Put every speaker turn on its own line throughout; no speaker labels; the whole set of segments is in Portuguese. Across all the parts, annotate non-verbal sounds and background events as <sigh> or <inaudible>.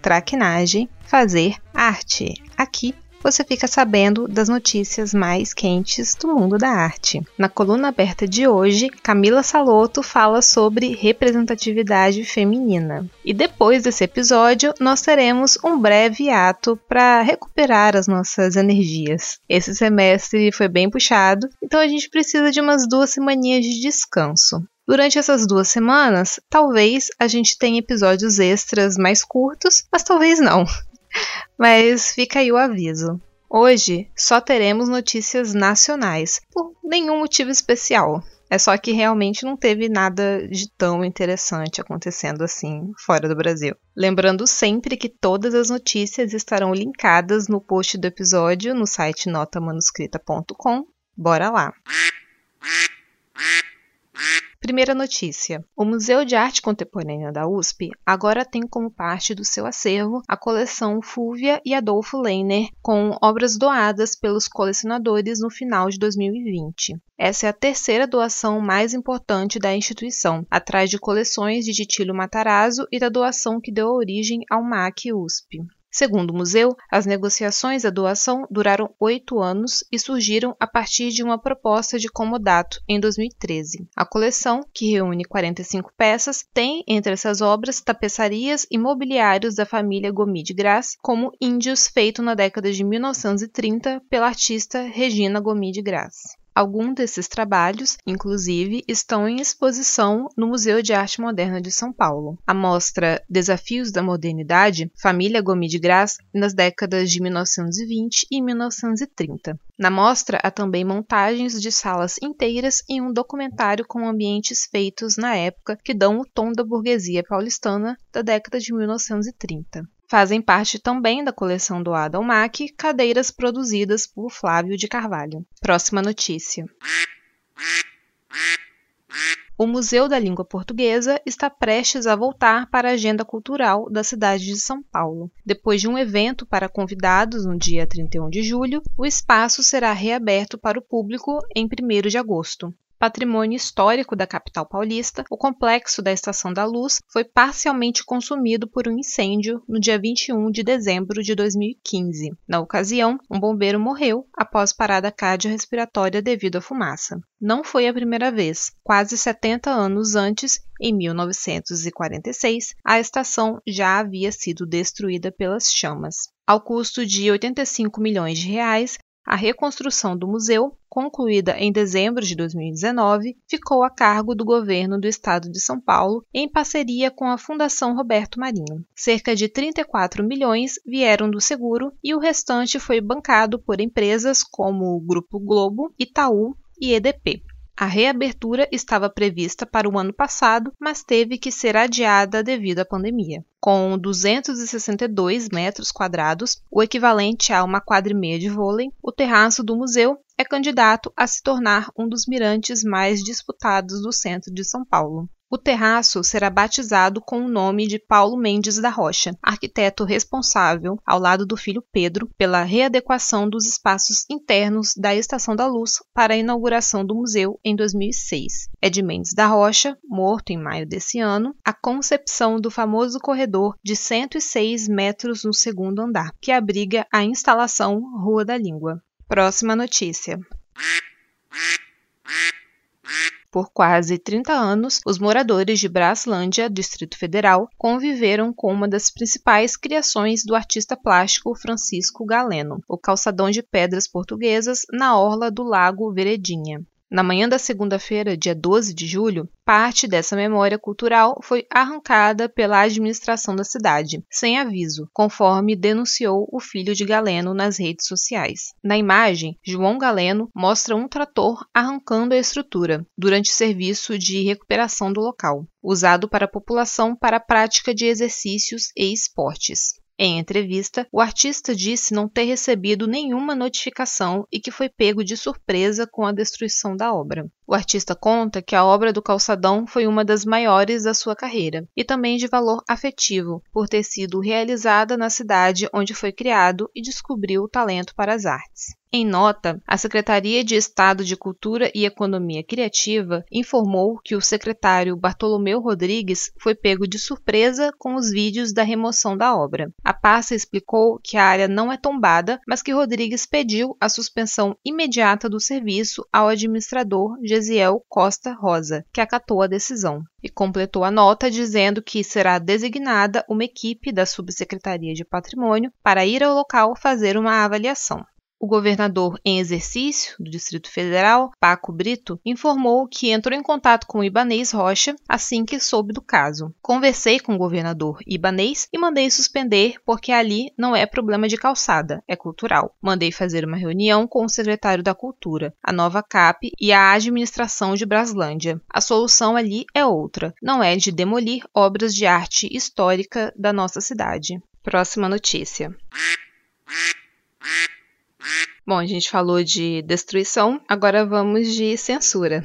traquinagem, fazer arte. Aqui você fica sabendo das notícias mais quentes do mundo da arte. Na coluna aberta de hoje, Camila Saloto fala sobre representatividade feminina. E depois desse episódio, nós teremos um breve ato para recuperar as nossas energias. Esse semestre foi bem puxado, então a gente precisa de umas duas semaninhas de descanso. Durante essas duas semanas, talvez a gente tenha episódios extras mais curtos, mas talvez não. <laughs> Mas fica aí o aviso. Hoje só teremos notícias nacionais, por nenhum motivo especial. É só que realmente não teve nada de tão interessante acontecendo assim fora do Brasil. Lembrando sempre que todas as notícias estarão linkadas no post do episódio no site notamanuscrita.com. Bora lá! Primeira notícia: o Museu de Arte Contemporânea da USP agora tem como parte do seu acervo a coleção Fúvia e Adolfo Leiner, com obras doadas pelos colecionadores no final de 2020. Essa é a terceira doação mais importante da instituição, atrás de coleções de Titílio Matarazzo e da doação que deu origem ao MAC USP. Segundo o museu, as negociações da doação duraram oito anos e surgiram a partir de uma proposta de comodato em 2013. A coleção, que reúne 45 peças, tem entre essas obras tapeçarias e mobiliários da família Gomes de Graça, como Índios feito na década de 1930 pela artista Regina Gomes de Graça. Alguns desses trabalhos, inclusive, estão em exposição no Museu de Arte Moderna de São Paulo. A mostra Desafios da Modernidade, Família Gomes de Graça, nas décadas de 1920 e 1930. Na mostra há também montagens de salas inteiras e um documentário com ambientes feitos na época que dão o tom da burguesia paulistana da década de 1930. Fazem parte também da coleção doada ao MAC cadeiras produzidas por Flávio de Carvalho. Próxima notícia. O Museu da Língua Portuguesa está prestes a voltar para a agenda cultural da cidade de São Paulo. Depois de um evento para convidados no dia 31 de julho, o espaço será reaberto para o público em 1 de agosto patrimônio histórico da capital paulista, o complexo da Estação da Luz foi parcialmente consumido por um incêndio no dia 21 de dezembro de 2015. Na ocasião, um bombeiro morreu após parada cardiorrespiratória devido à fumaça. Não foi a primeira vez. Quase 70 anos antes, em 1946, a estação já havia sido destruída pelas chamas. Ao custo de 85 milhões de reais, a reconstrução do museu, concluída em dezembro de 2019, ficou a cargo do governo do estado de São Paulo, em parceria com a Fundação Roberto Marinho. Cerca de 34 milhões vieram do seguro e o restante foi bancado por empresas como o Grupo Globo, Itaú e EDP. A reabertura estava prevista para o ano passado, mas teve que ser adiada devido à pandemia. Com 262 metros quadrados, o equivalente a uma quadra e meia de vôlei, o terraço do museu é candidato a se tornar um dos mirantes mais disputados do centro de São Paulo. O terraço será batizado com o nome de Paulo Mendes da Rocha, arquiteto responsável, ao lado do filho Pedro, pela readequação dos espaços internos da Estação da Luz para a inauguração do museu em 2006. É de Mendes da Rocha, morto em maio desse ano, a concepção do famoso corredor de 106 metros no segundo andar, que abriga a instalação Rua da Língua. Próxima notícia. Por quase 30 anos, os moradores de Braslândia, Distrito Federal, conviveram com uma das principais criações do artista plástico Francisco Galeno, o calçadão de pedras portuguesas na orla do Lago Veredinha. Na manhã da segunda-feira, dia 12 de julho, parte dessa memória cultural foi arrancada pela administração da cidade, sem aviso, conforme denunciou o filho de Galeno nas redes sociais. Na imagem, João Galeno mostra um trator arrancando a estrutura durante serviço de recuperação do local, usado para a população para a prática de exercícios e esportes. Em entrevista, o artista disse não ter recebido nenhuma notificação e que foi pego de surpresa com a destruição da obra. O artista conta que a obra do calçadão foi uma das maiores da sua carreira e também de valor afetivo, por ter sido realizada na cidade onde foi criado e descobriu o talento para as artes. Em nota, a Secretaria de Estado de Cultura e Economia Criativa informou que o secretário Bartolomeu Rodrigues foi pego de surpresa com os vídeos da remoção da obra. A pasta explicou que a área não é tombada, mas que Rodrigues pediu a suspensão imediata do serviço ao administrador Gesiel Costa Rosa, que acatou a decisão e completou a nota dizendo que será designada uma equipe da Subsecretaria de Patrimônio para ir ao local fazer uma avaliação. O governador em exercício do Distrito Federal, Paco Brito, informou que entrou em contato com o Ibanês Rocha assim que soube do caso. Conversei com o governador Ibanês e mandei suspender porque ali não é problema de calçada, é cultural. Mandei fazer uma reunião com o secretário da Cultura, a nova CAP e a administração de Braslândia. A solução ali é outra, não é de demolir obras de arte histórica da nossa cidade. Próxima notícia. Bom, a gente falou de destruição, agora vamos de censura.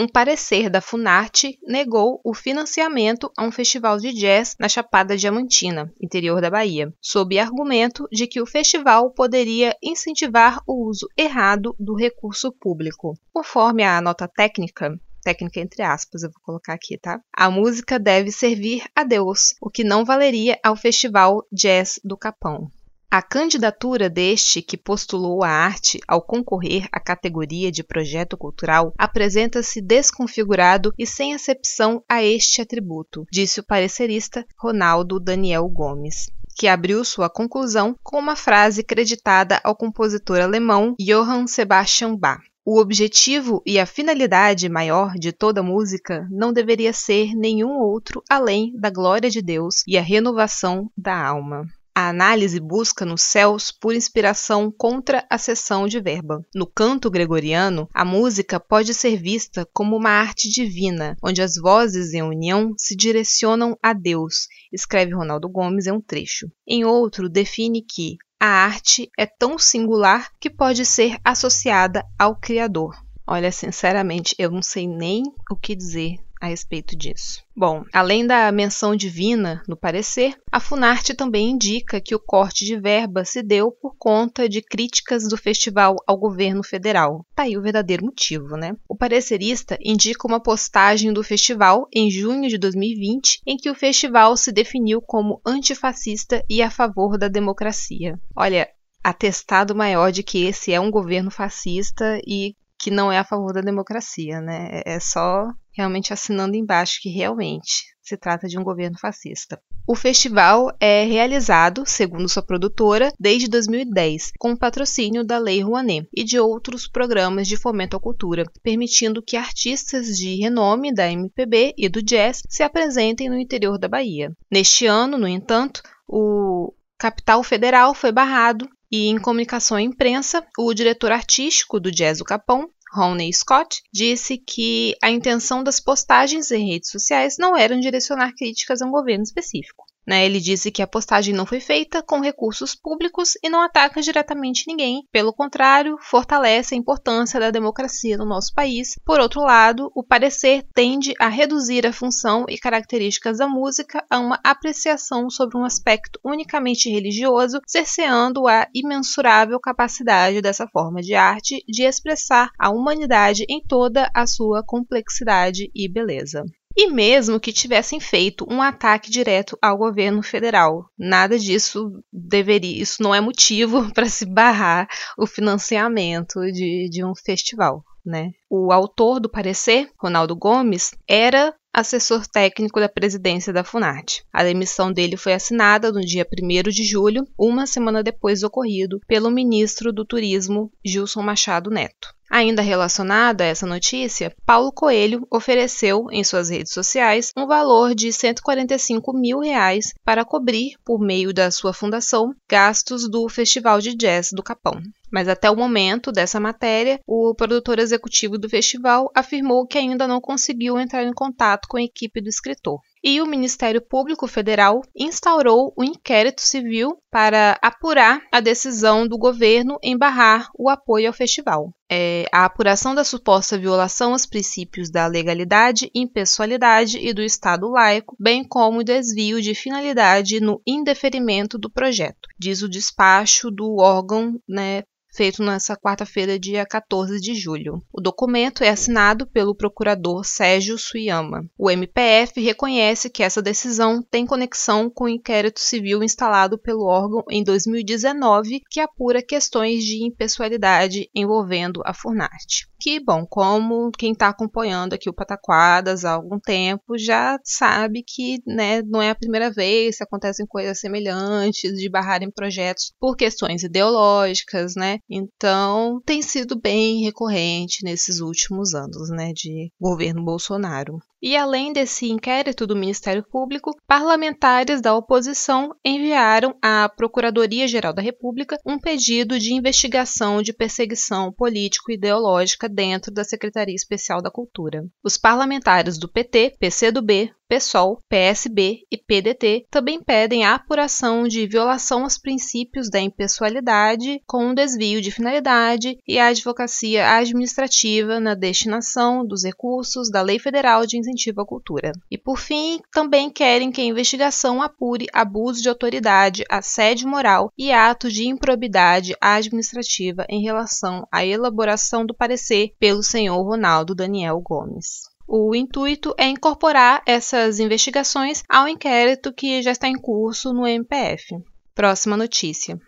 Um parecer da Funarte negou o financiamento a um festival de jazz na Chapada Diamantina, interior da Bahia, sob argumento de que o festival poderia incentivar o uso errado do recurso público. Conforme a nota técnica, técnica entre aspas, eu vou colocar aqui, tá? A música deve servir a Deus, o que não valeria ao Festival Jazz do Capão. A candidatura deste que postulou a arte ao concorrer à categoria de projeto cultural apresenta-se desconfigurado e sem acepção a este atributo, disse o parecerista Ronaldo Daniel Gomes que abriu sua conclusão com uma frase creditada ao compositor alemão Johann Sebastian Bach. O objetivo e a finalidade maior de toda música não deveria ser nenhum outro além da glória de Deus e a renovação da alma. A análise busca nos céus por inspiração contra a cessão de verba. No canto gregoriano, a música pode ser vista como uma arte divina, onde as vozes em união se direcionam a Deus, escreve Ronaldo Gomes em um trecho. Em outro, define que a arte é tão singular que pode ser associada ao Criador. Olha, sinceramente, eu não sei nem o que dizer a respeito disso. Bom, além da menção divina no parecer, a Funarte também indica que o corte de verba se deu por conta de críticas do festival ao governo federal. Tá aí o verdadeiro motivo, né? O parecerista indica uma postagem do festival em junho de 2020 em que o festival se definiu como antifascista e a favor da democracia. Olha, atestado maior de que esse é um governo fascista e que não é a favor da democracia, né? É só realmente assinando embaixo que realmente se trata de um governo fascista. O festival é realizado, segundo sua produtora, desde 2010, com patrocínio da Lei Rouanet e de outros programas de fomento à cultura, permitindo que artistas de renome da MPB e do jazz se apresentem no interior da Bahia. Neste ano, no entanto, o Capital Federal foi barrado e em comunicação à imprensa, o diretor artístico do Jazz do Capão, Ronnie Scott, disse que a intenção das postagens em redes sociais não era direcionar críticas a um governo específico. Né? Ele disse que a postagem não foi feita com recursos públicos e não ataca diretamente ninguém. Pelo contrário, fortalece a importância da democracia no nosso país. Por outro lado, o parecer tende a reduzir a função e características da música a uma apreciação sobre um aspecto unicamente religioso, cerceando a imensurável capacidade dessa forma de arte de expressar a humanidade em toda a sua complexidade e beleza e mesmo que tivessem feito um ataque direto ao governo federal. Nada disso deveria, isso não é motivo <laughs> para se barrar o financiamento de, de um festival. Né? O autor do parecer, Ronaldo Gomes, era assessor técnico da presidência da Funarte. A demissão dele foi assinada no dia 1 de julho, uma semana depois do ocorrido, pelo ministro do Turismo, Gilson Machado Neto. Ainda relacionada a essa notícia, Paulo Coelho ofereceu em suas redes sociais um valor de 145 mil reais para cobrir, por meio da sua fundação, gastos do Festival de Jazz do Capão. Mas até o momento dessa matéria, o produtor executivo do festival afirmou que ainda não conseguiu entrar em contato com a equipe do escritor e o Ministério Público Federal instaurou um inquérito civil para apurar a decisão do governo em barrar o apoio ao festival. É, a apuração da suposta violação aos princípios da legalidade, impessoalidade e do Estado laico, bem como o desvio de finalidade no indeferimento do projeto, diz o despacho do órgão né, feito nessa quarta-feira, dia 14 de julho. O documento é assinado pelo procurador Sérgio Suyama. O MPF reconhece que essa decisão tem conexão com o inquérito civil instalado pelo órgão em 2019, que apura questões de impessoalidade envolvendo a Furnart. Que, bom, como quem está acompanhando aqui o Pataquadas há algum tempo já sabe que né, não é a primeira vez que acontecem coisas semelhantes de barrarem projetos por questões ideológicas, né? Então, tem sido bem recorrente nesses últimos anos, né, de governo Bolsonaro. E além desse inquérito do Ministério Público, parlamentares da oposição enviaram à Procuradoria-Geral da República um pedido de investigação de perseguição político-ideológica dentro da Secretaria Especial da Cultura. Os parlamentares do PT, PCdoB, PSOL, PSB e PDT também pedem a apuração de violação aos princípios da impessoalidade com um desvio de finalidade e a advocacia administrativa na destinação dos recursos da Lei Federal de Incentivo à Cultura. E por fim, também querem que a investigação apure abuso de autoridade, assédio moral e atos de improbidade administrativa em relação à elaboração do parecer pelo senhor Ronaldo Daniel Gomes. O intuito é incorporar essas investigações ao inquérito que já está em curso no MPF. Próxima notícia.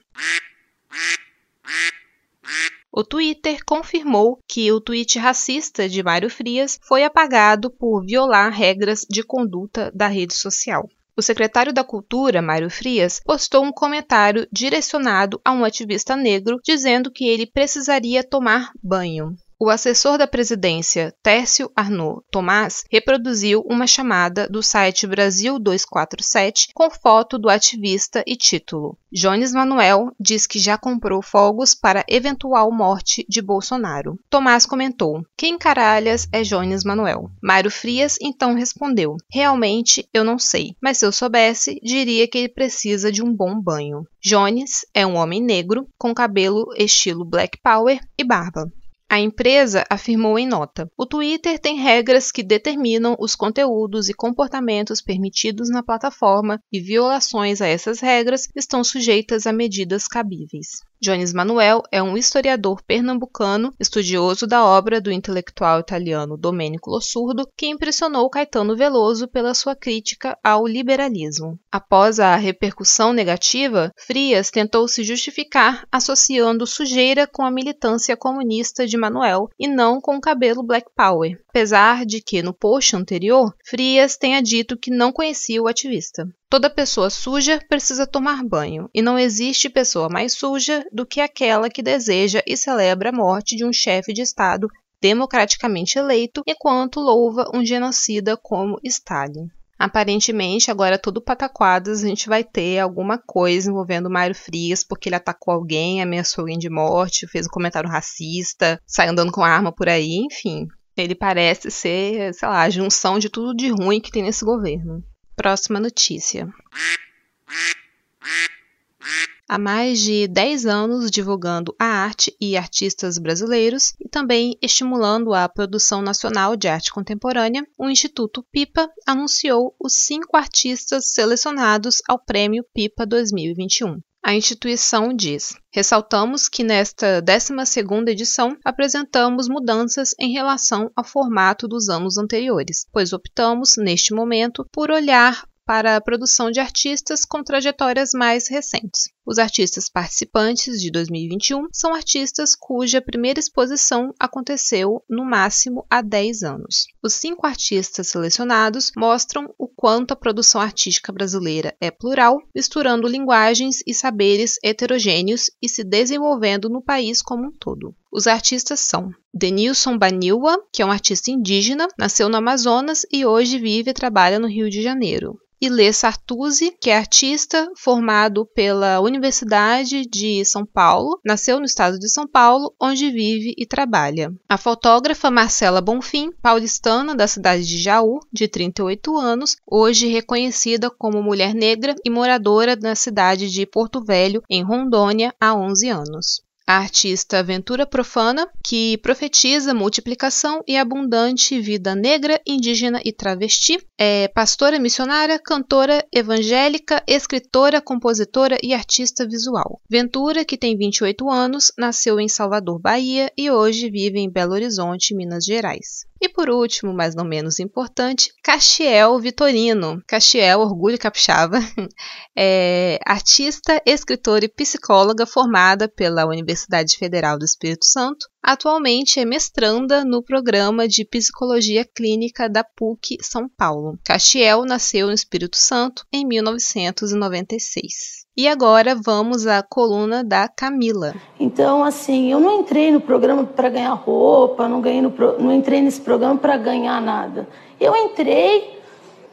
O Twitter confirmou que o tweet racista de Mário Frias foi apagado por violar regras de conduta da rede social. O secretário da Cultura, Mário Frias, postou um comentário direcionado a um ativista negro dizendo que ele precisaria tomar banho. O assessor da presidência, Tércio Arnaud Tomás, reproduziu uma chamada do site Brasil 247 com foto do ativista e título: Jones Manuel diz que já comprou fogos para eventual morte de Bolsonaro. Tomás comentou: Quem caralhas é Jones Manuel? Mário Frias então respondeu: Realmente eu não sei, mas se eu soubesse, diria que ele precisa de um bom banho. Jones é um homem negro com cabelo estilo Black Power e barba. A empresa afirmou em nota: o Twitter tem regras que determinam os conteúdos e comportamentos permitidos na plataforma e violações a essas regras estão sujeitas a medidas cabíveis. Jones Manuel é um historiador pernambucano, estudioso da obra do intelectual italiano Domenico Lossurdo, que impressionou Caetano Veloso pela sua crítica ao liberalismo. Após a repercussão negativa, Frias tentou se justificar associando sujeira com a militância comunista de Manuel e não com o cabelo Black Power, apesar de que no post anterior Frias tenha dito que não conhecia o ativista. Toda pessoa suja precisa tomar banho, e não existe pessoa mais suja do que aquela que deseja e celebra a morte de um chefe de Estado democraticamente eleito, enquanto louva um genocida como Stalin. Aparentemente, agora tudo pataquadas, a gente vai ter alguma coisa envolvendo Mário Frias, porque ele atacou alguém, ameaçou alguém de morte, fez um comentário racista, sai andando com arma por aí, enfim. Ele parece ser, sei lá, a junção de tudo de ruim que tem nesse governo. Próxima notícia. Há mais de 10 anos divulgando a arte e artistas brasileiros e também estimulando a produção nacional de arte contemporânea, o Instituto Pipa anunciou os cinco artistas selecionados ao Prêmio Pipa 2021. A instituição diz: ressaltamos que nesta 12ª edição apresentamos mudanças em relação ao formato dos anos anteriores, pois optamos, neste momento, por olhar para a produção de artistas com trajetórias mais recentes. Os artistas participantes de 2021 são artistas cuja primeira exposição aconteceu no máximo há 10 anos. Os cinco artistas selecionados mostram o quanto a produção artística brasileira é plural, misturando linguagens e saberes heterogêneos e se desenvolvendo no país como um todo. Os artistas são Denilson Baniwa, que é um artista indígena, nasceu no Amazonas e hoje vive e trabalha no Rio de Janeiro. Ilê Sartuzzi, que é artista formado pela Universidade de São Paulo, nasceu no estado de São Paulo, onde vive e trabalha. A fotógrafa Marcela Bonfim, paulistana da cidade de Jaú, de 38 anos, hoje reconhecida como mulher negra e moradora na cidade de Porto Velho, em Rondônia, há 11 anos a artista Aventura Profana, que profetiza multiplicação e abundante vida negra, indígena e travesti. É pastora missionária, cantora evangélica, escritora, compositora e artista visual. Ventura, que tem 28 anos, nasceu em Salvador, Bahia e hoje vive em Belo Horizonte, Minas Gerais. E por último, mas não menos importante, Castiel Vitorino. Castiel, orgulho capixaba, <laughs> é artista, escritora e psicóloga formada pela Universidade Federal do Espírito Santo. Atualmente é mestranda no programa de Psicologia Clínica da PUC São Paulo. Castiel nasceu no Espírito Santo em 1996. E agora vamos à coluna da Camila.
Então, assim, eu não entrei no programa para ganhar roupa, não, ganhei no, não entrei nesse programa para ganhar nada. Eu entrei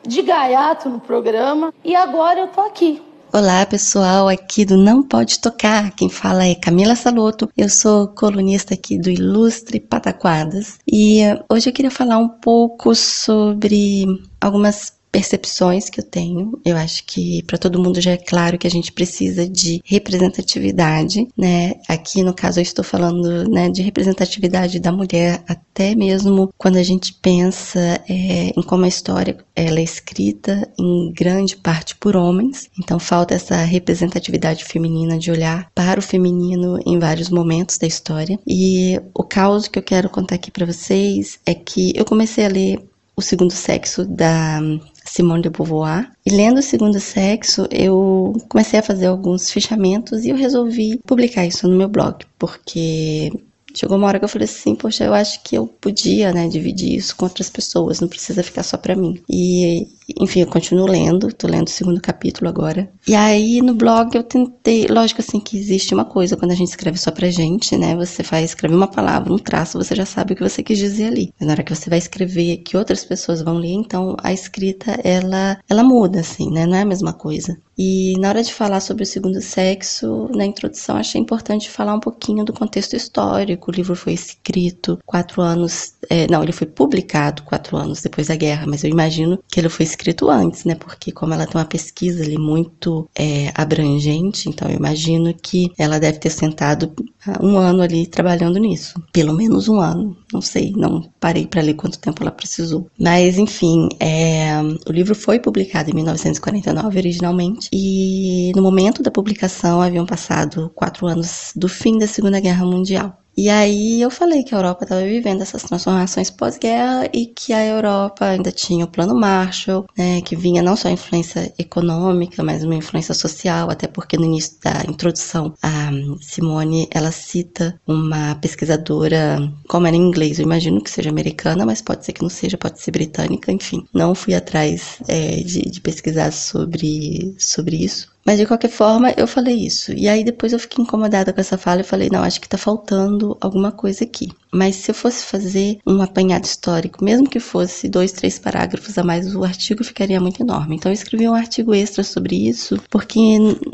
de gaiato no programa e agora eu tô aqui.
Olá pessoal, aqui do Não Pode Tocar. Quem fala é Camila Saloto. Eu sou colunista aqui do Ilustre Pataquadas e eh, hoje eu queria falar um pouco sobre algumas percepções que eu tenho. Eu acho que para todo mundo já é claro que a gente precisa de representatividade, né? Aqui no caso eu estou falando, né, de representatividade da mulher, até mesmo quando a gente pensa é, em como a história ela é escrita em grande parte por homens. Então falta essa representatividade feminina de olhar para o feminino em vários momentos da história. E o caos que eu quero contar aqui para vocês é que eu comecei a ler o Segundo Sexo da Simone de Beauvoir. E lendo o Segundo Sexo, eu comecei a fazer alguns fechamentos e eu resolvi publicar isso no meu blog, porque chegou uma hora que eu falei assim, poxa, eu acho que eu podia, né, dividir isso com outras pessoas, não precisa ficar só para mim. E enfim, eu continuo lendo, tô lendo o segundo capítulo agora. E aí no blog eu tentei, lógico assim que existe uma coisa quando a gente escreve só pra gente, né? Você faz escrever uma palavra, um traço, você já sabe o que você quis dizer ali. Na hora que você vai escrever que outras pessoas vão ler, então a escrita ela ela muda assim, né? Não é a mesma coisa. E na hora de falar sobre o segundo sexo, na introdução achei importante falar um pouquinho do contexto histórico. O livro foi escrito quatro anos, é, não, ele foi publicado quatro anos depois da guerra, mas eu imagino que ele foi escrito escrito antes, né? Porque como ela tem uma pesquisa ali muito é, abrangente, então eu imagino que ela deve ter sentado um ano ali trabalhando nisso, pelo menos um ano. Não sei, não parei para ler quanto tempo ela precisou. Mas enfim, é, o livro foi publicado em 1949 originalmente e no momento da publicação haviam passado quatro anos do fim da Segunda Guerra Mundial. E aí eu falei que a Europa estava vivendo essas transformações pós-guerra e que a Europa ainda tinha o Plano Marshall, né, que vinha não só influência econômica, mas uma influência social, até porque no início da introdução a Simone ela cita uma pesquisadora, como era em inglês, eu imagino que seja americana, mas pode ser que não seja, pode ser britânica, enfim. Não fui atrás é, de, de pesquisar sobre, sobre isso. Mas de qualquer forma, eu falei isso. E aí depois eu fiquei incomodada com essa fala e falei, não, acho que tá faltando alguma coisa aqui. Mas se eu fosse fazer um apanhado histórico, mesmo que fosse dois, três parágrafos a mais, o artigo ficaria muito enorme. Então eu escrevi um artigo extra sobre isso, porque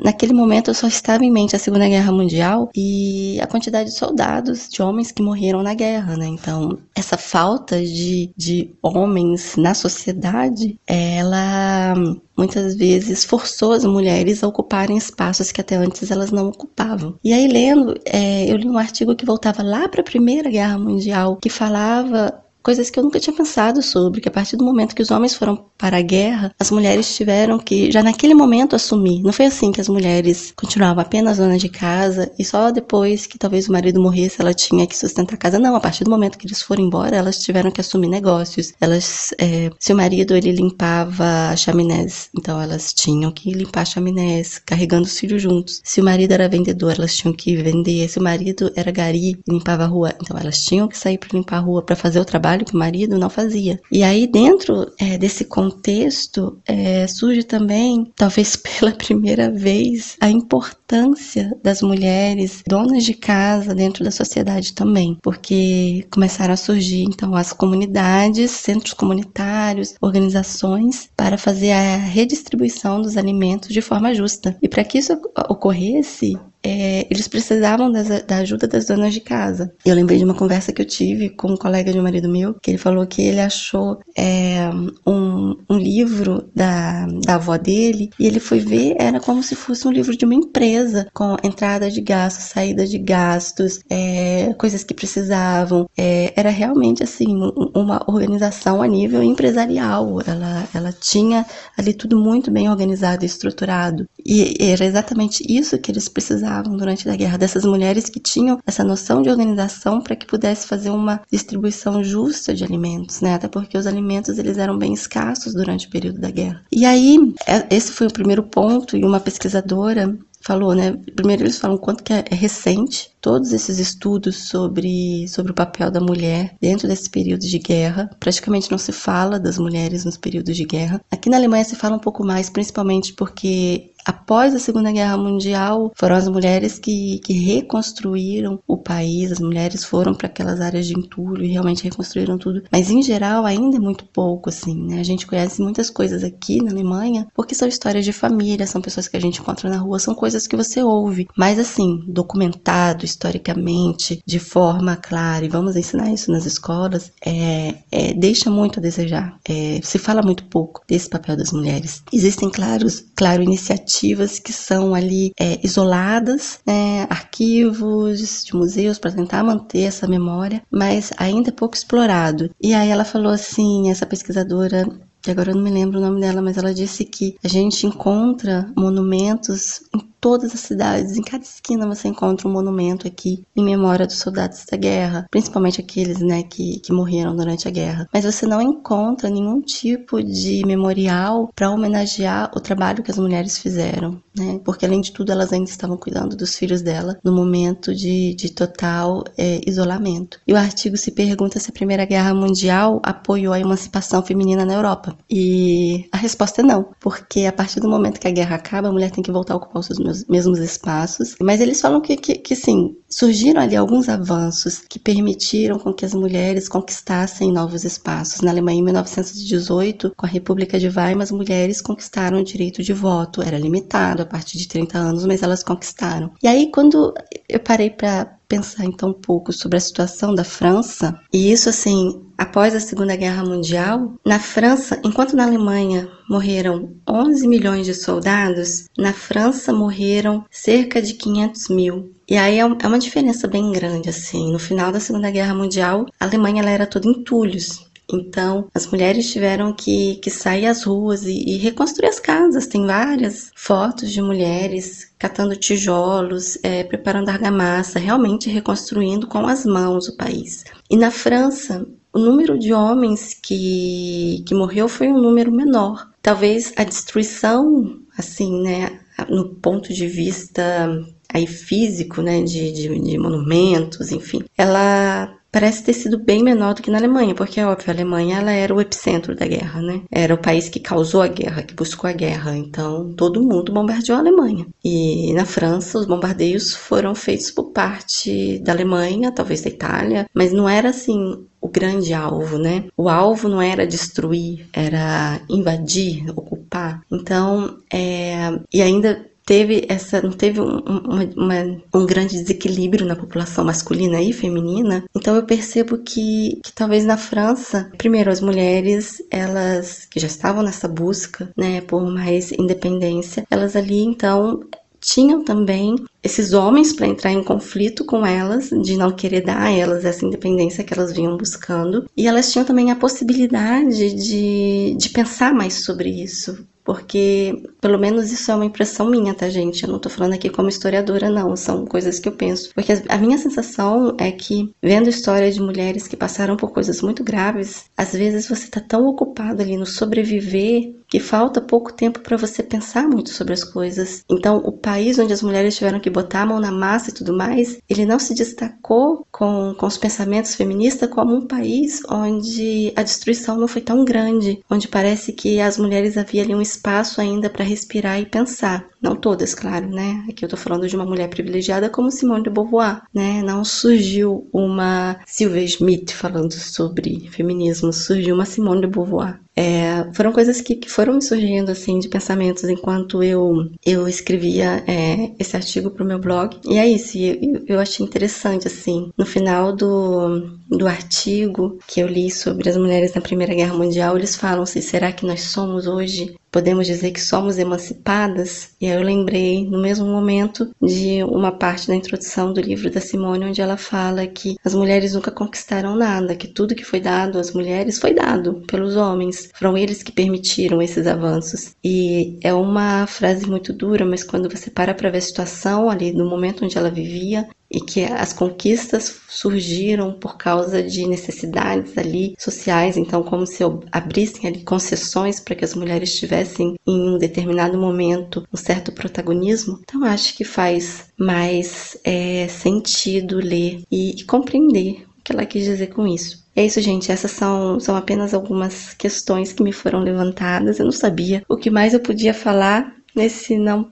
naquele momento eu só estava em mente a Segunda Guerra Mundial e a quantidade de soldados, de homens que morreram na guerra, né? Então essa falta de, de homens na sociedade, ela muitas vezes forçou as mulheres a ocuparem espaços que até antes elas não ocupavam. E aí lendo, é, eu li um artigo que voltava lá para a Primeira Guerra Mundial, que falava coisas que eu nunca tinha pensado sobre, que a partir do momento que os homens foram para a guerra, as mulheres tiveram que, já naquele momento, assumir. Não foi assim que as mulheres continuavam apenas dona de casa e só depois que talvez o marido morresse ela tinha que sustentar a casa. Não, a partir do momento que eles foram embora, elas tiveram que assumir negócios. Elas, é, se o marido ele limpava chaminés, então elas tinham que limpar chaminés, carregando os filhos juntos. Se o marido era vendedor, elas tinham que vender. Se o marido era gari, limpava a rua, então elas tinham que sair para limpar a rua para fazer o trabalho que o marido não fazia. E aí dentro é, desse contexto é, surge também, talvez <laughs> pela primeira vez, a importância das mulheres donas de casa dentro da sociedade também, porque começaram a surgir então as comunidades, centros comunitários, organizações para fazer a redistribuição dos alimentos de forma justa. E para que isso ocorresse, é, eles precisavam das, da ajuda das donas de casa. Eu lembrei de uma conversa que eu tive com um colega de um marido meu, que ele falou que ele achou é, um, um, livro da, da avó dele e ele foi ver, era como se fosse um livro de uma empresa, com entrada de gastos, saída de gastos, é, coisas que precisavam. É, era realmente assim uma organização a nível empresarial. Ela, ela tinha ali tudo muito bem organizado e estruturado. E era exatamente isso que eles precisavam precisavam durante a guerra, dessas mulheres que tinham essa noção de organização para que pudesse fazer uma distribuição justa de alimentos, né? Até porque os alimentos eles eram bem escassos durante o período da guerra. E aí, é, esse foi o primeiro ponto, e uma pesquisadora falou, né? Primeiro eles falam quanto que é, é recente todos esses estudos sobre, sobre o papel da mulher dentro desse período de guerra. Praticamente não se fala das mulheres nos períodos de guerra. Aqui na Alemanha se fala um pouco mais, principalmente porque após a Segunda Guerra Mundial, foram as mulheres que, que reconstruíram o país, as mulheres foram para aquelas áreas de entulho e realmente reconstruíram tudo. Mas em geral ainda é muito pouco, assim, né? A gente conhece muitas coisas aqui na Alemanha porque são histórias de família, são pessoas que a gente encontra na rua, são coisas que você ouve. Mas assim, documentado, historicamente, de forma clara, e vamos ensinar isso nas escolas, é, é deixa muito a desejar. É, se fala muito pouco desse papel das mulheres. Existem, claros, claro, iniciativas que são ali é, isoladas, né, arquivos de museus para tentar manter essa memória, mas ainda é pouco explorado. E aí ela falou assim, essa pesquisadora que agora eu não me lembro o nome dela, mas ela disse que a gente encontra monumentos em todas as cidades, em cada esquina você encontra um monumento aqui em memória dos soldados da guerra, principalmente aqueles, né, que, que morreram durante a guerra. Mas você não encontra nenhum tipo de memorial para homenagear o trabalho que as mulheres fizeram, né? Porque além de tudo elas ainda estavam cuidando dos filhos dela no momento de, de total é, isolamento. E o artigo se pergunta se a Primeira Guerra Mundial apoiou a emancipação feminina na Europa. E a resposta é não, porque a partir do momento que a guerra acaba, a mulher tem que voltar a ocupar os seus mesmos espaços, mas eles falam que, que, que sim, surgiram ali alguns avanços que permitiram com que as mulheres conquistassem novos espaços. Na Alemanha, em 1918, com a República de Weimar, as mulheres conquistaram o direito de voto. Era limitado a partir de 30 anos, mas elas conquistaram. E aí, quando eu parei para pensar então um pouco sobre a situação da França, e isso assim, após a Segunda Guerra Mundial, na França, enquanto na Alemanha morreram 11 milhões de soldados, na França morreram cerca de 500 mil. E aí é, é uma diferença bem grande, assim. No final da Segunda Guerra Mundial, a Alemanha ela era toda entulhos. Então, as mulheres tiveram que, que sair às ruas e, e, reconstruir as casas. Tem várias fotos de mulheres catando tijolos, é, preparando argamassa, realmente reconstruindo com as mãos o país. E na França, o número de homens que, que morreu foi um número menor. Talvez a destruição, assim, né, no ponto de vista aí físico, né, de, de, de monumentos, enfim, ela parece ter sido bem menor do que na Alemanha, porque é óbvio, a Alemanha ela era o epicentro da guerra, né? Era o país que causou a guerra, que buscou a guerra, então todo mundo bombardeou a Alemanha. E na França, os bombardeios foram feitos por parte da Alemanha, talvez da Itália, mas não era assim o grande alvo, né? O alvo não era destruir, era invadir, ocupar. Então, é... e ainda teve essa não teve um, uma, uma, um grande desequilíbrio na população masculina e feminina? Então eu percebo que, que talvez na França primeiro as mulheres elas que já estavam nessa busca né por mais independência elas ali então tinham também esses homens para entrar em conflito com elas, de não querer dar a elas essa independência que elas vinham buscando. E elas tinham também a possibilidade de, de pensar mais sobre isso, porque pelo menos isso é uma impressão minha, tá, gente? Eu não tô falando aqui como historiadora, não, são coisas que eu penso. Porque a minha sensação é que, vendo histórias de mulheres que passaram por coisas muito graves, às vezes você tá tão ocupado ali no sobreviver que falta pouco tempo para você pensar muito sobre as coisas. Então, o país onde as mulheres tiveram que botar a mão na massa e tudo mais, ele não se destacou com, com os pensamentos feministas como um país onde a destruição não foi tão grande, onde parece que as mulheres havia ali um espaço ainda para respirar e pensar. Não todas, claro, né? Aqui eu tô falando de uma mulher privilegiada como Simone de Beauvoir, né? Não surgiu uma Sylvia Smith falando sobre feminismo, surgiu uma Simone de Beauvoir. É, foram coisas que, que, foram me surgindo assim de pensamentos enquanto eu eu escrevia é, esse artigo para o meu blog. E é isso eu, eu achei interessante assim no final do, do artigo que eu li sobre as mulheres na Primeira Guerra Mundial eles falam se será que nós somos hoje podemos dizer que somos emancipadas? E aí eu lembrei, no mesmo momento, de uma parte da introdução do livro da Simone, onde ela fala que as mulheres nunca conquistaram nada, que tudo que foi dado às mulheres foi dado pelos homens. Foram eles que permitiram esses avanços. E é uma frase muito dura, mas quando você para para ver a situação ali, no momento onde ela vivia, e que as conquistas surgiram por causa de necessidades ali sociais, então como se abrissem ali concessões para que as mulheres tivessem em um determinado momento um certo protagonismo. Então acho que faz mais é, sentido ler e, e compreender o que ela quis dizer com isso. É isso, gente. Essas são, são apenas algumas questões que me foram levantadas. Eu não sabia o que mais eu podia falar nesse não,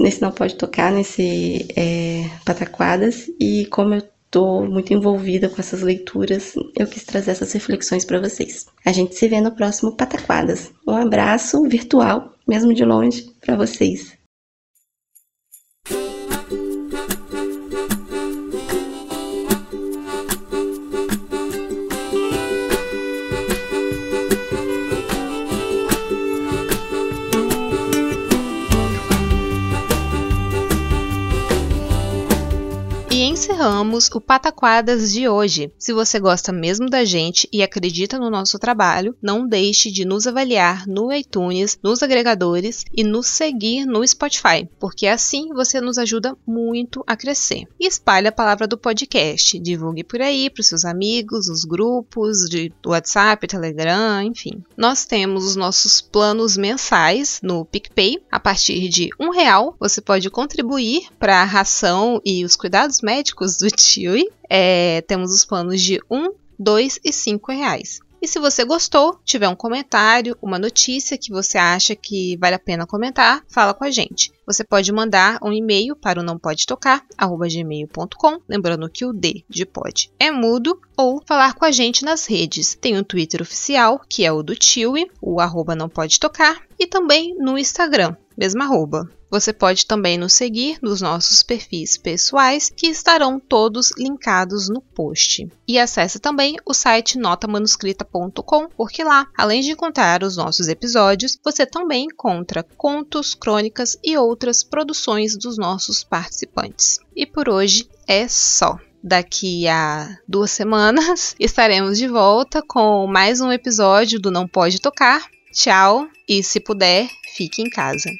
nesse não pode tocar, nesse é, Pataquadas, e como eu estou muito envolvida com essas leituras, eu quis trazer essas reflexões para vocês. A gente se vê no próximo Pataquadas. Um abraço virtual, mesmo de longe, para vocês.
Encerramos o Pataquadas de hoje. Se você gosta mesmo da gente e acredita no nosso trabalho, não deixe de nos avaliar no iTunes, nos agregadores e nos seguir no Spotify, porque assim você nos ajuda muito a crescer. E espalhe a palavra do podcast, divulgue por aí para os seus amigos, os grupos de WhatsApp, Telegram, enfim. Nós temos os nossos planos mensais no PicPay. A partir de um real você pode contribuir para a ração e os cuidados médicos do <laughs> Chewy. É, temos os planos de 1, 2 e 5 reais. E se você gostou, tiver um comentário, uma notícia que você acha que vale a pena comentar, fala com a gente. Você pode mandar um e-mail para o não pode gmail.com, lembrando que o D de pode é mudo, ou falar com a gente nas redes. Tem o Twitter oficial, que é o do Tiwi, o arroba não pode tocar, e também no Instagram, mesma arroba. Você pode também nos seguir nos nossos perfis pessoais, que estarão todos linkados no post. E acesse também o site notamanuscrita.com, porque lá, além de encontrar os nossos episódios, você também encontra contos, crônicas e outras produções dos nossos participantes. E por hoje é só daqui a duas semanas <laughs> estaremos de volta com mais um episódio do Não Pode Tocar. Tchau e, se puder, fique em casa.